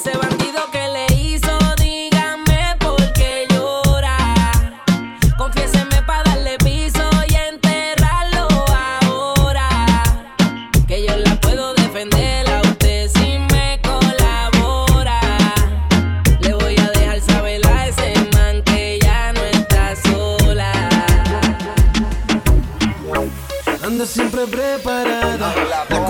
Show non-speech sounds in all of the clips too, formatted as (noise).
Ese bandido que le hizo, dígame por qué llora. Confiéseme para darle piso y enterrarlo ahora. Que yo la puedo defender a usted si me colabora. Le voy a dejar saber a ese man que ya no está sola. Anda siempre preparada.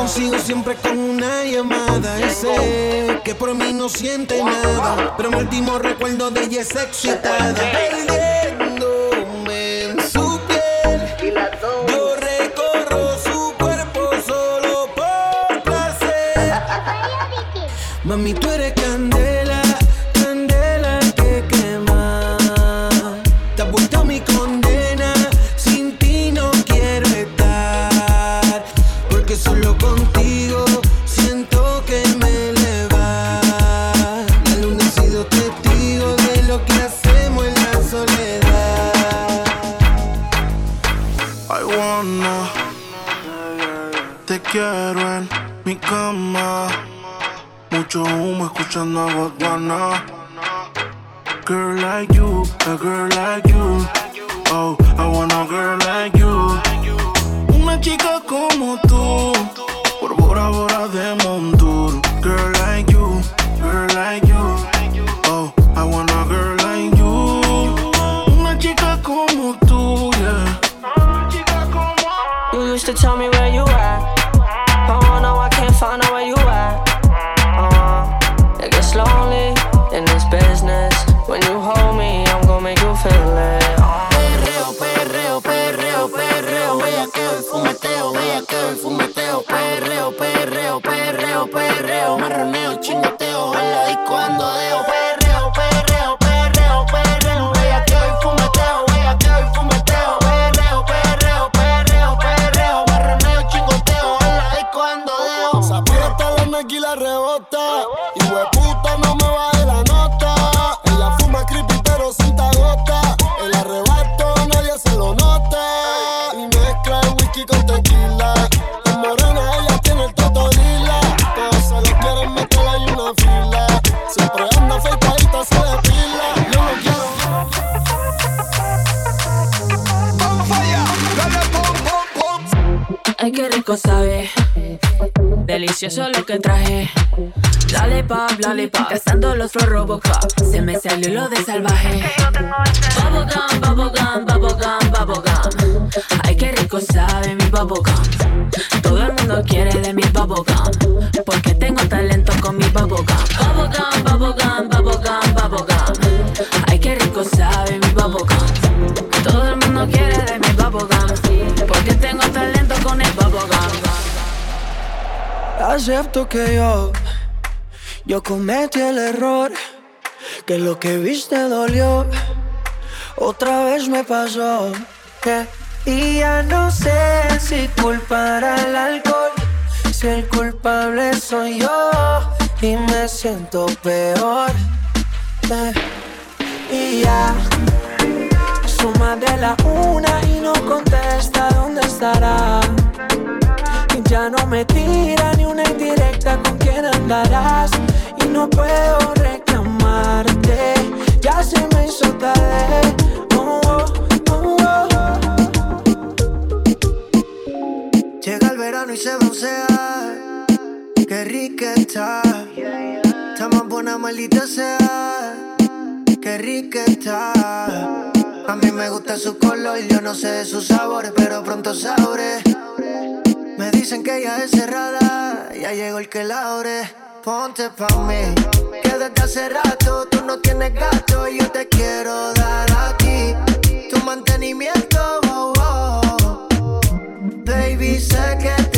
Consigo siempre con una llamada. Y sé que por mí no siente nada. Pero mi último recuerdo de ella es excitada. Perdiéndome en su piel. Yo recorro su cuerpo solo por placer. (laughs) Mami, tú eres candela escuchando a Godwana. Girl like you, a girl like you. Oh, I want a girl like you. Una chica como tú, por Bora Bora de Montour. When you hold me, I'm gonna make you feel it. Perreo, perreo, perreo, perreo, fumeteo, bellaqueo fumeteo, perreo, perreo, perreo, marroneo, perreo, Ay, qué rico sabe. Delicioso lo que traje. Lollipop, lollipop. Cazando los flow Robocop. Se me salió lo de salvaje. Bubblegum, bubblegum, bubblegum, bubblegum. Ay, qué rico sabe mi bubblegum. Todo el mundo quiere de mi bubblegum. Porque tengo talento con mi bubblegum. Bubblegum, bubblegum, bubblegum, bubblegum. Ay, qué rico sabe mi bubblegum. Todo el mundo quiere de mi bubblegum. Acepto que yo, yo cometí el error, que lo que viste dolió, otra vez me pasó. yeah. Y ya no sé si culpar al alcohol, si el culpable soy yo y me siento peor. yeah. Y ya, suma de la una y no contesta dónde estará. Y me tira ni una indirecta con quien andar. darás y no puedo reclamarte. Ya se me hizo tarde. Oh, oh, oh, Llega el verano y se broncea. Qué rica está. Está más buena, maldita sea. Qué rica está. A mí me gusta su color, yo no sé de sus sabores, pero pronto sabré. Dicen que ella es cerrada, ya llegó el que la abre. Ponte pa' mí, que desde hace rato tú no tienes gato y yo te quiero dar a ti tu mantenimiento. Oh, oh. Baby, sé que te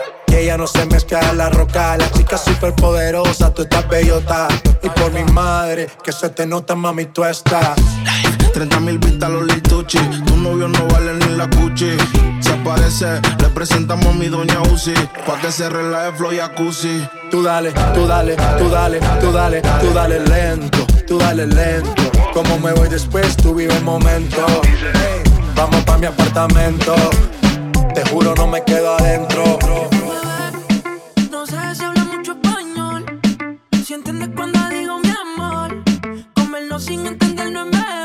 Y ella no se mezcla en la roca. La chica super poderosa, tú estás bellota. Y por mi madre, que se te nota, mami, tú estás. 30 mil vistas los lituchi. Tu novio no vale ni la cuchi. Se aparece, le presentamos a mi doña Uzi. Pa' que se relaje flow y jacuzzi. Tú dale, tú dale, tú dale, tú dale, tú dale lento, tú dale lento. Como me voy después, tú vive el momento. Hey, vamos pa' mi apartamento. Te juro, no me quedo adentro. sin entendernos en vez.